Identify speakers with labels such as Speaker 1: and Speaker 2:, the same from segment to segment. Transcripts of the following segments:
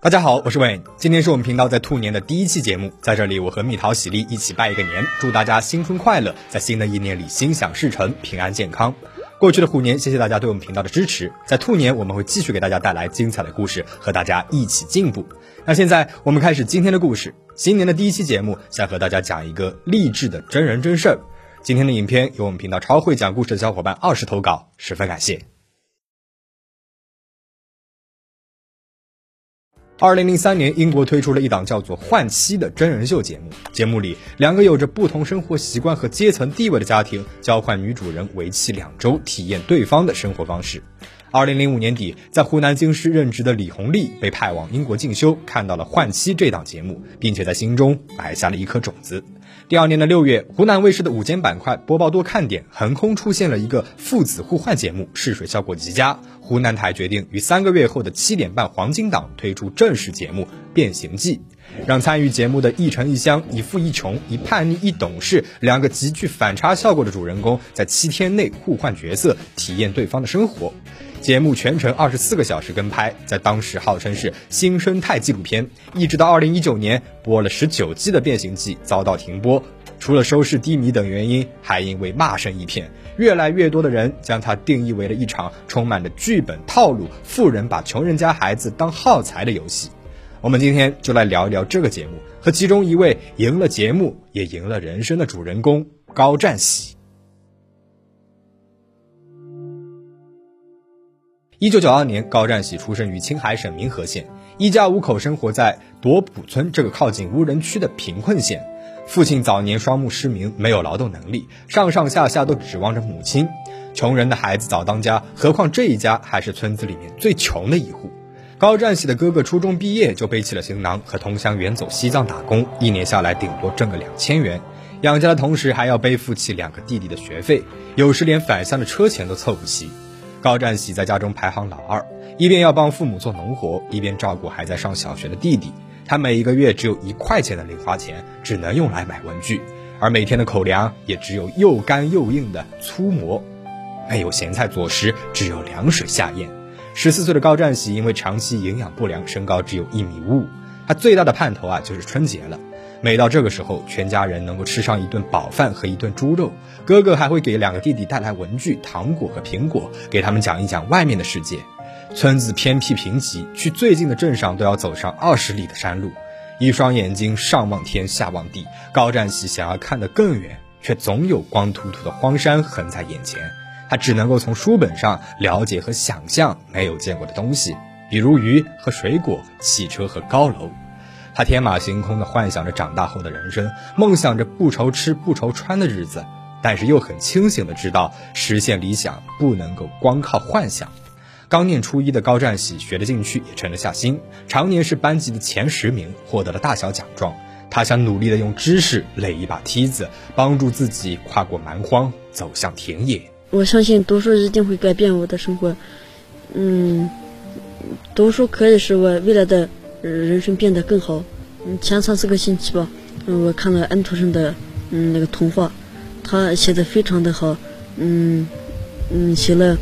Speaker 1: 大家好，我是 Wayne，今天是我们频道在兔年的第一期节目，在这里我和蜜桃喜力一起拜一个年，祝大家新春快乐，在新的一年里心想事成，平安健康。过去的虎年，谢谢大家对我们频道的支持，在兔年我们会继续给大家带来精彩的故事，和大家一起进步。那现在我们开始今天的故事，新年的第一期节目，想和大家讲一个励志的真人真事儿。今天的影片由我们频道超会讲故事的小伙伴二十投稿，十分感谢。二零零三年，英国推出了一档叫做《换妻》的真人秀节目。节目里，两个有着不同生活习惯和阶层地位的家庭交换女主人为期两周，体验对方的生活方式。二零零五年底，在湖南京师任职的李红丽被派往英国进修，看到了《换妻》这档节目，并且在心中埋下了一颗种子。第二年的六月，湖南卫视的午间板块播报多看点横空出现了一个父子互换节目，试水效果极佳。湖南台决定于三个月后的七点半黄金档推出正式节目《变形记》，让参与节目的一城一乡、一富一穷、一叛逆一懂事两个极具反差效果的主人公，在七天内互换角色，体验对方的生活。节目全程二十四个小时跟拍，在当时号称是新生态纪录片。一直到二零一九年播了十九季的《变形记》遭到停播，除了收视低迷等原因，还因为骂声一片。越来越多的人将它定义为了一场充满着剧本套路、富人把穷人家孩子当耗材的游戏。我们今天就来聊一聊这个节目和其中一位赢了节目也赢了人生的主人公高占喜。一九九二年，高占喜出生于青海省民和县，一家五口生活在朵浦村这个靠近无人区的贫困县。父亲早年双目失明，没有劳动能力，上上下下都指望着母亲。穷人的孩子早当家，何况这一家还是村子里面最穷的一户。高占喜的哥哥初中毕业就背起了行囊，和同乡远走西藏打工，一年下来顶多挣个两千元，养家的同时还要背负起两个弟弟的学费，有时连返乡的车钱都凑不齐。高占喜在家中排行老二，一边要帮父母做农活，一边照顾还在上小学的弟弟。他每一个月只有一块钱的零花钱，只能用来买文具，而每天的口粮也只有又干又硬的粗馍，没有咸菜佐食，只有凉水下咽。十四岁的高占喜因为长期营养不良，身高只有一米五五。他最大的盼头啊，就是春节了。每到这个时候，全家人能够吃上一顿饱饭和一顿猪肉，哥哥还会给两个弟弟带来文具、糖果和苹果，给他们讲一讲外面的世界。村子偏僻贫瘠，去最近的镇上都要走上二十里的山路。一双眼睛上望天下望地，高占喜想要看得更远，却总有光秃秃的荒山横在眼前。他只能够从书本上了解和想象没有见过的东西，比如鱼和水果、汽车和高楼。他天马行空地幻想着长大后的人生，梦想着不愁吃不愁穿的日子，但是又很清醒地知道，实现理想不能够光靠幻想。刚念初一的高占喜学得进去，也沉得下心，常年是班级的前十名，获得了大小奖状。他想努力地用知识垒一把梯子，帮助自己跨过蛮荒，走向田野。
Speaker 2: 我相信读书一定会改变我的生活。嗯，读书可以使我未来的。人生变得更好。嗯，前三四个星期吧，嗯，我看了安徒生的嗯那个童话，他写的非常的好。嗯嗯，写了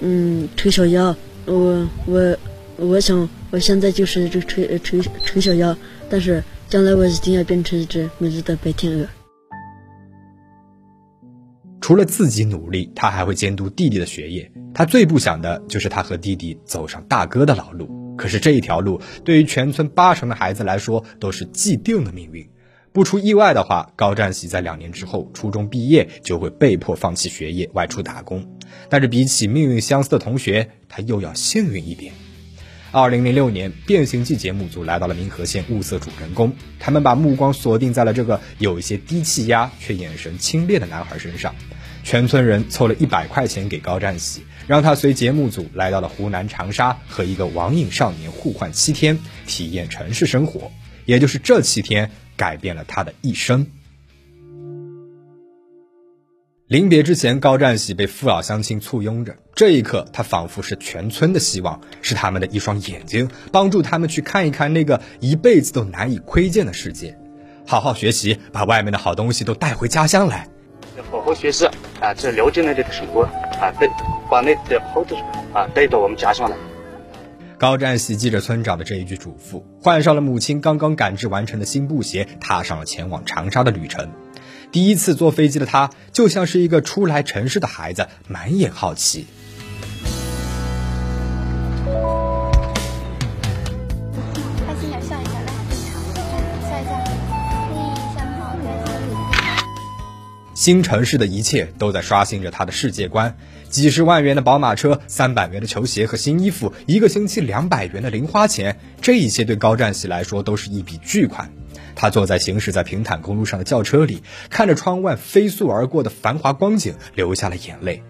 Speaker 2: 嗯丑小鸭。我我我想我现在就是一只丑丑丑小鸭，但是将来我一定要变成一只美丽的白天鹅。
Speaker 1: 除了自己努力，他还会监督弟弟的学业。他最不想的就是他和弟弟走上大哥的老路。可是这一条路对于全村八成的孩子来说都是既定的命运。不出意外的话，高占喜在两年之后初中毕业就会被迫放弃学业，外出打工。但是比起命运相似的同学，他又要幸运一点。二零零六年，《变形记》节目组来到了民和县物色主人公，他们把目光锁定在了这个有一些低气压却眼神清冽的男孩身上。全村人凑了一百块钱给高占喜。让他随节目组来到了湖南长沙，和一个网瘾少年互换七天，体验城市生活。也就是这七天，改变了他的一生。临别之前，高占喜被父老乡亲簇拥着，这一刻，他仿佛是全村的希望，是他们的一双眼睛，帮助他们去看一看那个一辈子都难以窥见的世界。好好学习，把外面的好东西都带回家乡来。
Speaker 3: 要好好学习。啊，这流进了这个生活啊，带把那的猴子啊带到我们家乡来。
Speaker 1: 高占喜记着村长的这一句嘱咐，换上了母亲刚刚赶制完成的新布鞋，踏上了前往长沙的旅程。第一次坐飞机的他，就像是一个初来城市的孩子，满眼好奇。新城市的一切都在刷新着他的世界观。几十万元的宝马车，三百元的球鞋和新衣服，一个星期两百元的零花钱，这一切对高占喜来说都是一笔巨款。他坐在行驶在平坦公路上的轿车里，看着窗外飞速而过的繁华光景，流下了眼泪。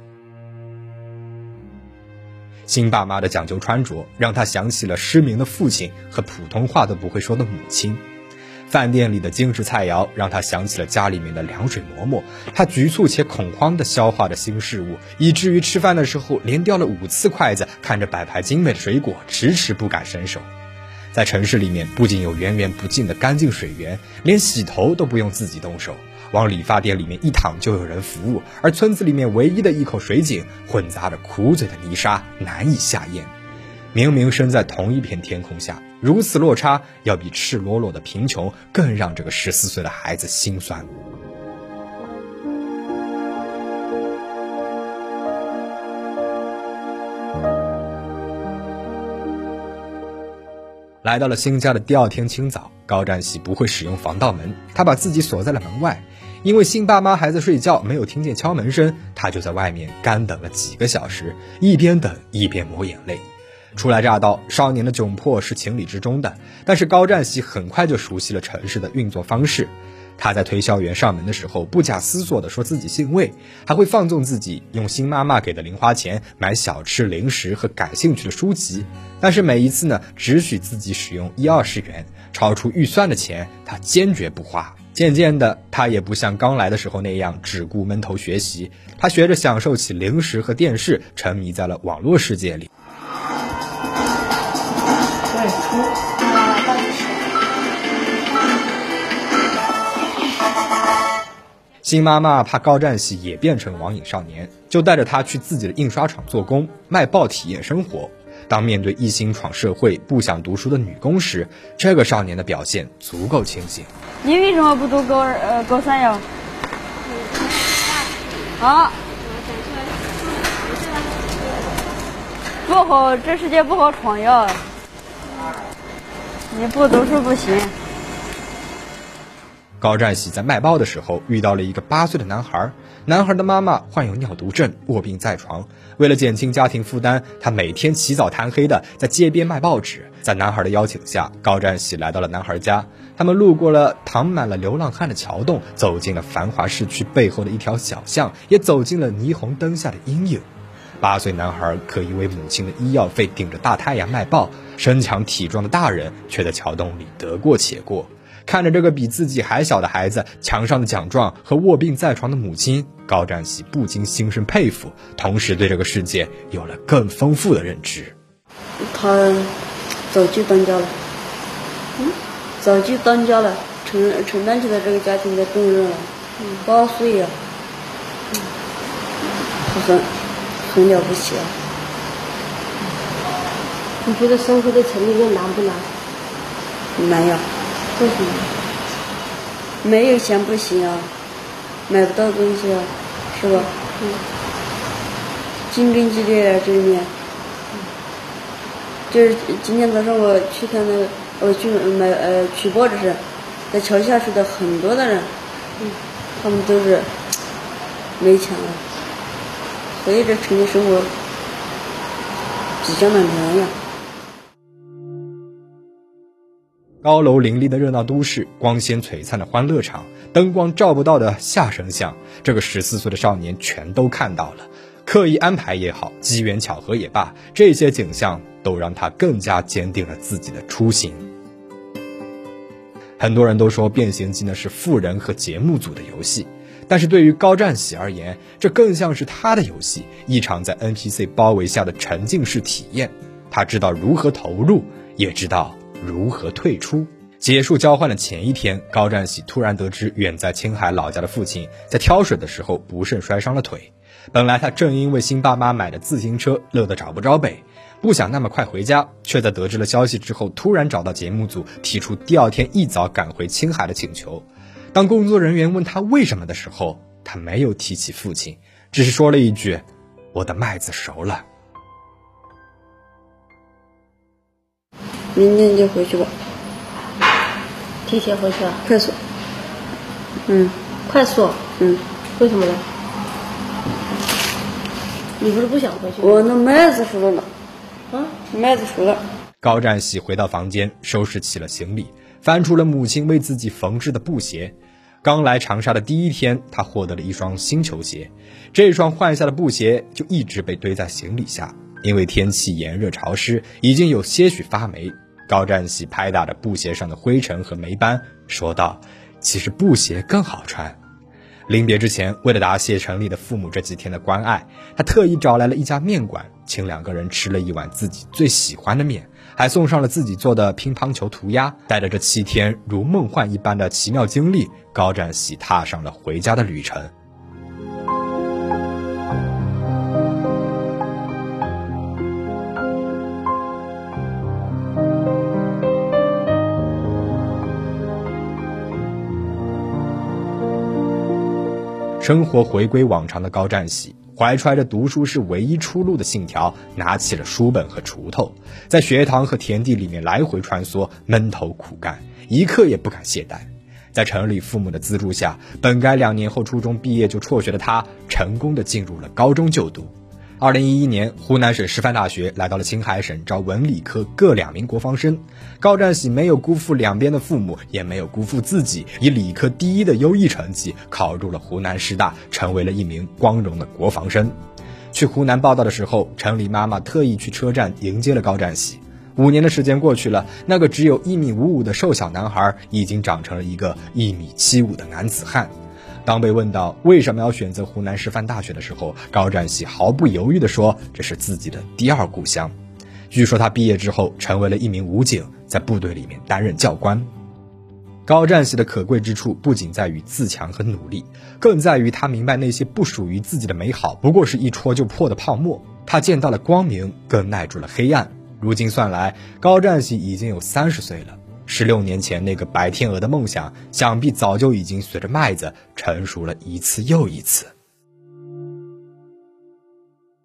Speaker 1: 新爸妈的讲究穿着，让他想起了失明的父亲和普通话都不会说的母亲。饭店里的精致菜肴让他想起了家里面的凉水馍馍。他局促且恐慌地消化着新事物，以至于吃饭的时候连掉了五次筷子。看着摆盘精美的水果，迟迟不敢伸手。在城市里面，不仅有源源不尽的干净水源，连洗头都不用自己动手，往理发店里面一躺就有人服务。而村子里面唯一的一口水井，混杂着苦嘴的泥沙，难以下咽。明明身在同一片天空下，如此落差，要比赤裸裸的贫穷更让这个十四岁的孩子心酸。来到了新家的第二天清早，高占喜不会使用防盗门，他把自己锁在了门外。因为新爸妈还在睡觉，没有听见敲门声，他就在外面干等了几个小时，一边等一边抹眼泪。初来乍到，少年的窘迫是情理之中的，但是高占喜很快就熟悉了城市的运作方式。他在推销员上门的时候，不假思索地说自己姓魏，还会放纵自己用新妈妈给的零花钱买小吃、零食和感兴趣的书籍。但是每一次呢，只许自己使用一二十元，超出预算的钱他坚决不花。渐渐的，他也不像刚来的时候那样只顾闷头学习，他学着享受起零食和电视，沉迷在了网络世界里。新妈妈怕高占喜也变成网瘾少年，就带着他去自己的印刷厂做工，卖报体验生活。当面对一心闯社会、不想读书的女工时，这个少年的表现足够清醒。
Speaker 2: 你为什么不读高二呃高三呀？啊？不好，这世界不好闯呀！你不读书不行。
Speaker 1: 高占喜在卖报的时候遇到了一个八岁的男孩，男孩的妈妈患有尿毒症，卧病在床。为了减轻家庭负担，他每天起早贪黑的在街边卖报纸。在男孩的邀请下，高占喜来到了男孩家。他们路过了躺满了流浪汉的桥洞，走进了繁华市区背后的一条小巷，也走进了霓虹灯下的阴影。八岁男孩可以为母亲的医药费顶着大太阳卖报，身强体壮的大人却在桥洞里得过且过。看着这个比自己还小的孩子，墙上的奖状和卧病在床的母亲，高占喜不禁心生佩服，同时对这个世界有了更丰富的认知。
Speaker 2: 他早就当家了，嗯，早就当家了，承承担起了这个家庭的重任了。八岁呀，他很很了不起啊。
Speaker 4: 你觉得生活在城里面难不难？
Speaker 2: 难呀。
Speaker 4: 为什么？
Speaker 2: 没有钱不行啊，买不到东西啊，是吧？
Speaker 4: 嗯。
Speaker 2: 竞争激烈啊，这里面。就是今天早上我去看那个，我去买呃取报纸时，在桥下睡的很多的人，
Speaker 4: 嗯，
Speaker 2: 他们都是没钱了，所以这城里生活比较的难呀。
Speaker 1: 高楼林立的热闹都市，光鲜璀璨的欢乐场，灯光照不到的下声巷，这个十四岁的少年全都看到了。刻意安排也好，机缘巧合也罢，这些景象都让他更加坚定了自己的初心。很多人都说《变形记》呢是富人和节目组的游戏，但是对于高占喜而言，这更像是他的游戏，一场在 NPC 包围下的沉浸式体验。他知道如何投入，也知道。如何退出？结束交换的前一天，高占喜突然得知远在青海老家的父亲在挑水的时候不慎摔伤了腿。本来他正因为新爸妈买的自行车乐得找不着北，不想那么快回家，却在得知了消息之后，突然找到节目组提出第二天一早赶回青海的请求。当工作人员问他为什么的时候，他没有提起父亲，只是说了一句：“我的麦子熟了。”
Speaker 2: 明天就回去吧，
Speaker 4: 提前回去啊？
Speaker 2: 快速。嗯
Speaker 4: 快速？
Speaker 2: 嗯，
Speaker 4: 为什么呢？你不是不想回去吗？
Speaker 2: 我那麦子熟了呢，
Speaker 4: 啊，
Speaker 2: 麦子熟了。
Speaker 1: 高占喜回到房间，收拾起了行李，翻出了母亲为自己缝制的布鞋。刚来长沙的第一天，他获得了一双新球鞋，这双换下的布鞋就一直被堆在行李下，因为天气炎热潮湿，已经有些许发霉。高占喜拍打着布鞋上的灰尘和霉斑，说道：“其实布鞋更好穿。”临别之前，为了答谢城里的父母这几天的关爱，他特意找来了一家面馆，请两个人吃了一碗自己最喜欢的面，还送上了自己做的乒乓球涂鸦。带着这七天如梦幻一般的奇妙经历，高占喜踏上了回家的旅程。生活回归往常的高占喜，怀揣着读书是唯一出路的信条，拿起了书本和锄头，在学堂和田地里面来回穿梭，闷头苦干，一刻也不敢懈怠。在城里父母的资助下，本该两年后初中毕业就辍学的他，成功的进入了高中就读。二零一一年，湖南省师范大学来到了青海省招文理科各两名国防生。高占喜没有辜负两边的父母，也没有辜负自己，以理科第一的优异成绩考入了湖南师大，成为了一名光荣的国防生。去湖南报道的时候，城里妈妈特意去车站迎接了高占喜。五年的时间过去了，那个只有一米五五的瘦小男孩，已经长成了一个一米七五的男子汉。当被问到为什么要选择湖南师范大学的时候，高占喜毫不犹豫地说：“这是自己的第二故乡。”据说他毕业之后成为了一名武警，在部队里面担任教官。高占喜的可贵之处不仅在于自强和努力，更在于他明白那些不属于自己的美好不过是一戳就破的泡沫。他见到了光明，更耐住了黑暗。如今算来，高占喜已经有三十岁了。十六年前那个白天鹅的梦想，想必早就已经随着麦子成熟了一次又一次。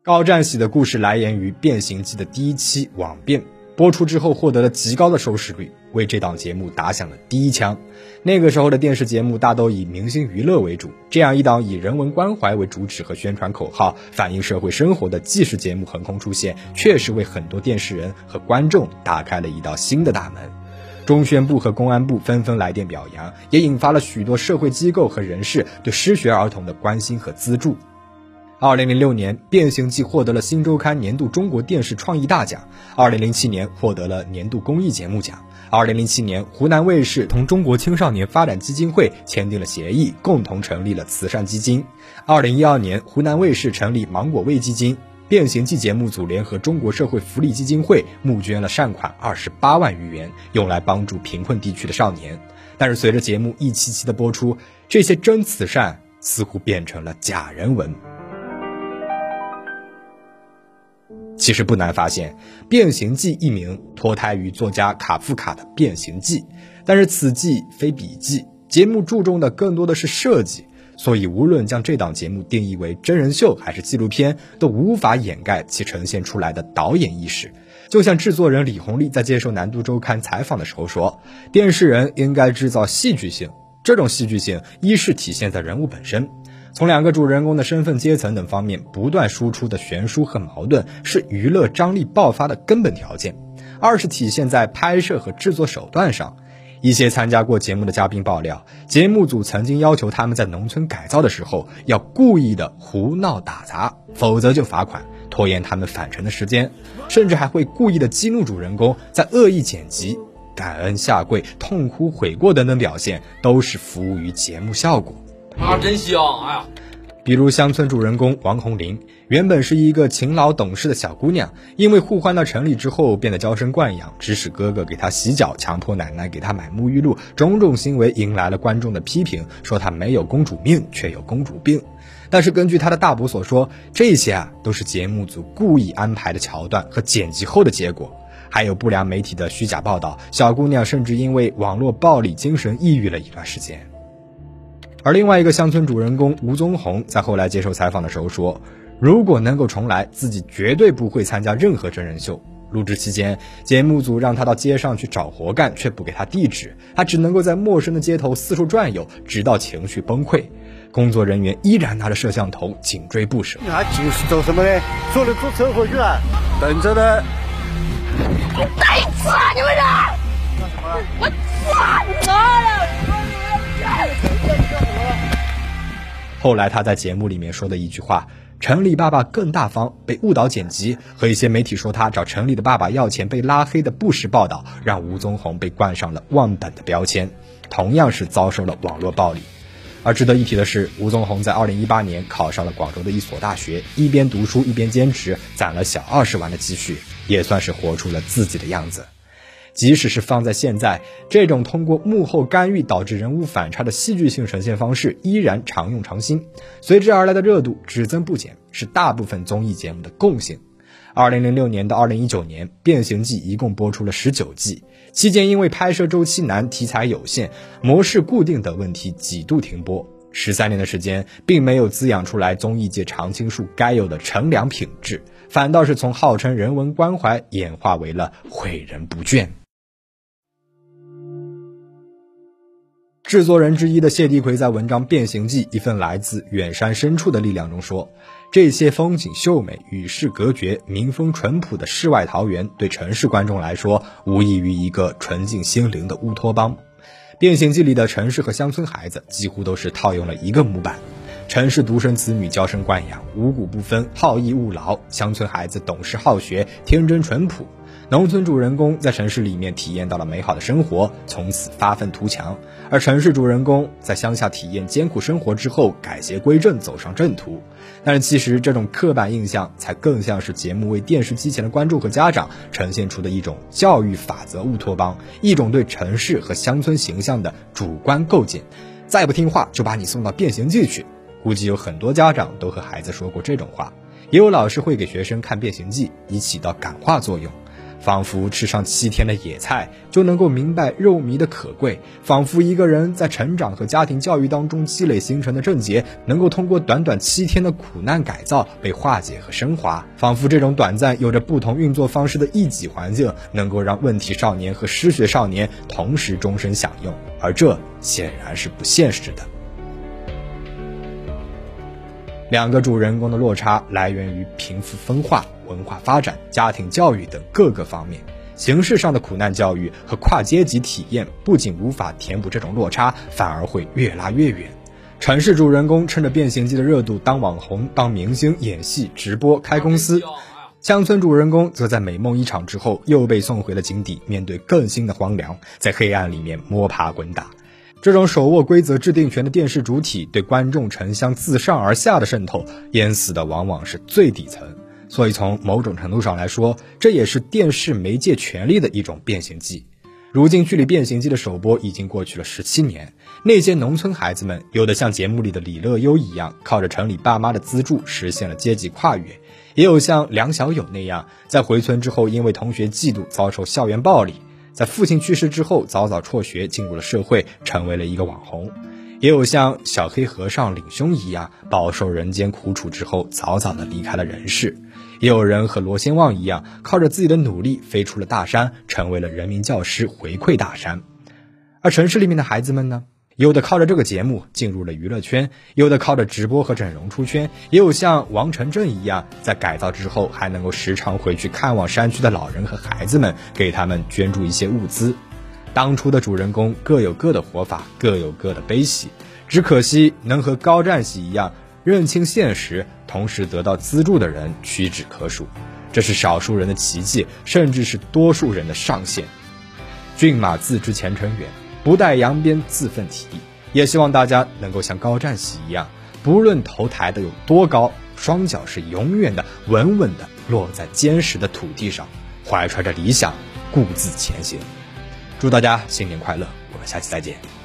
Speaker 1: 高占喜的故事来源于《变形记》的第一期《网变》，播出之后获得了极高的收视率，为这档节目打响了第一枪。那个时候的电视节目大都以明星娱乐为主，这样一档以人文关怀为主旨和宣传口号、反映社会生活的纪实节目横空出现，确实为很多电视人和观众打开了一道新的大门。中宣部和公安部纷纷来电表扬，也引发了许多社会机构和人士对失学儿童的关心和资助。二零零六年，《变形记》获得了《新周刊》年度中国电视创意大奖；二零零七年，获得了年度公益节目奖；二零零七年，湖南卫视同中国青少年发展基金会签订了协议，共同成立了慈善基金；二零一二年，湖南卫视成立芒果味基金。变形计节目组联合中国社会福利基金会募捐了善款二十八万余元，用来帮助贫困地区的少年。但是随着节目一期期的播出，这些真慈善似乎变成了假人文。其实不难发现，《变形记》一名脱胎于作家卡夫卡的《变形记》，但是此记非彼记，节目注重的更多的是设计。所以，无论将这档节目定义为真人秀还是纪录片，都无法掩盖其呈现出来的导演意识。就像制作人李红利在接受《南都周刊》采访的时候说：“电视人应该制造戏剧性，这种戏剧性一是体现在人物本身，从两个主人公的身份、阶层等方面不断输出的悬殊和矛盾，是娱乐张力爆发的根本条件；二是体现在拍摄和制作手段上。”一些参加过节目的嘉宾爆料，节目组曾经要求他们在农村改造的时候要故意的胡闹打杂，否则就罚款，拖延他们返程的时间，甚至还会故意的激怒主人公，在恶意剪辑、感恩下跪、痛哭悔过等等表现，都是服务于节目效果。
Speaker 5: 啊，真香！哎呀，
Speaker 1: 比如乡村主人公王红林，原本是一个勤劳懂事的小姑娘，因为互换到城里之后变得娇生惯养，指使哥哥给她洗脚，强迫奶奶给她买沐浴露，种种行为迎来了观众的批评，说她没有公主命，却有公主病。但是根据她的大伯所说，这些啊都是节目组故意安排的桥段和剪辑后的结果，还有不良媒体的虚假报道，小姑娘甚至因为网络暴力精神抑郁了一段时间。而另外一个乡村主人公吴宗宏在后来接受采访的时候说：“如果能够重来，自己绝对不会参加任何真人秀。录制期间，节目组让他到街上去找活干，却不给他地址，他只能够在陌生的街头四处转悠，直到情绪崩溃。工作人员依然拿着摄像头紧追不舍。
Speaker 5: 他就是做什么呢？说了出车祸去了，等着呢。
Speaker 6: 再次啊，你们人！我操你妈
Speaker 5: 了！
Speaker 1: 后来他在节目里面说的一句话：“城里爸爸更大方”，被误导剪辑，和一些媒体说他找城里的爸爸要钱被拉黑的不实报道，让吴宗宏被冠上了忘本的标签，同样是遭受了网络暴力。而值得一提的是，吴宗宏在2018年考上了广州的一所大学，一边读书一边兼职，攒了小二十万的积蓄，也算是活出了自己的样子。即使是放在现在，这种通过幕后干预导致人物反差的戏剧性呈现方式依然常用常新，随之而来的热度只增不减，是大部分综艺节目的共性。二零零六年到二零一九年，《变形计》一共播出了十九季，期间因为拍摄周期难、题材有限、模式固定等问题几度停播。十三年的时间，并没有滋养出来综艺界常青树该有的乘凉品质，反倒是从号称人文关怀演化为了诲人不倦。制作人之一的谢帝奎在文章《变形记：一份来自远山深处的力量》中说：“这些风景秀美、与世隔绝、民风淳朴的世外桃源，对城市观众来说，无异于一个纯净心灵的乌托邦。”《变形记》里的城市和乡村孩子几乎都是套用了一个模板：城市独生子女娇生惯养、五谷不分、好逸恶劳；乡村孩子懂事好学、天真淳朴。农村主人公在城市里面体验到了美好的生活，从此发愤图强；而城市主人公在乡下体验艰苦生活之后，改邪归正，走上正途。但是，其实这种刻板印象，才更像是节目为电视机前的观众和家长呈现出的一种教育法则乌托邦，一种对城市和乡村形象的主观构建。再不听话，就把你送到变形记去。估计有很多家长都和孩子说过这种话，也有老师会给学生看变形记，以起到感化作用。仿佛吃上七天的野菜就能够明白肉糜的可贵，仿佛一个人在成长和家庭教育当中积累形成的症结，能够通过短短七天的苦难改造被化解和升华。仿佛这种短暂有着不同运作方式的一己环境，能够让问题少年和失学少年同时终身享用，而这显然是不现实的。两个主人公的落差来源于贫富分化。文化发展、家庭教育等各个方面，形式上的苦难教育和跨阶级体验不仅无法填补这种落差，反而会越拉越远。城市主人公趁着变形记的热度当网红、当明星、演戏、直播、开公司；乡村主人公则在美梦一场之后又被送回了井底，面对更新的荒凉，在黑暗里面摸爬滚打。这种手握规则制定权的电视主体对观众城乡自上而下的渗透，淹死的往往是最底层。所以，从某种程度上来说，这也是电视媒介权力的一种变形记。如今，距离《变形记》的首播已经过去了十七年，那些农村孩子们，有的像节目里的李乐优一样，靠着城里爸妈的资助实现了阶级跨越；也有像梁小友那样，在回村之后因为同学嫉妒遭受校园暴力，在父亲去世之后早早辍学进入了社会，成为了一个网红；也有像小黑和尚领兄一样，饱受人间苦楚之后早早的离开了人世。也有人和罗先旺一样，靠着自己的努力飞出了大山，成为了人民教师，回馈大山。而城市里面的孩子们呢？有的靠着这个节目进入了娱乐圈，有的靠着直播和整容出圈，也有像王晨正一样，在改造之后还能够时常回去看望山区的老人和孩子们，给他们捐助一些物资。当初的主人公各有各的活法，各有各的悲喜，只可惜能和高占喜一样。认清现实，同时得到资助的人屈指可数，这是少数人的奇迹，甚至是多数人的上限。骏马自知前程远，不带扬鞭自奋蹄。也希望大家能够像高占喜一样，不论头抬得有多高，双脚是永远的稳稳的落在坚实的土地上，怀揣着理想，故自前行。祝大家新年快乐！我们下期再见。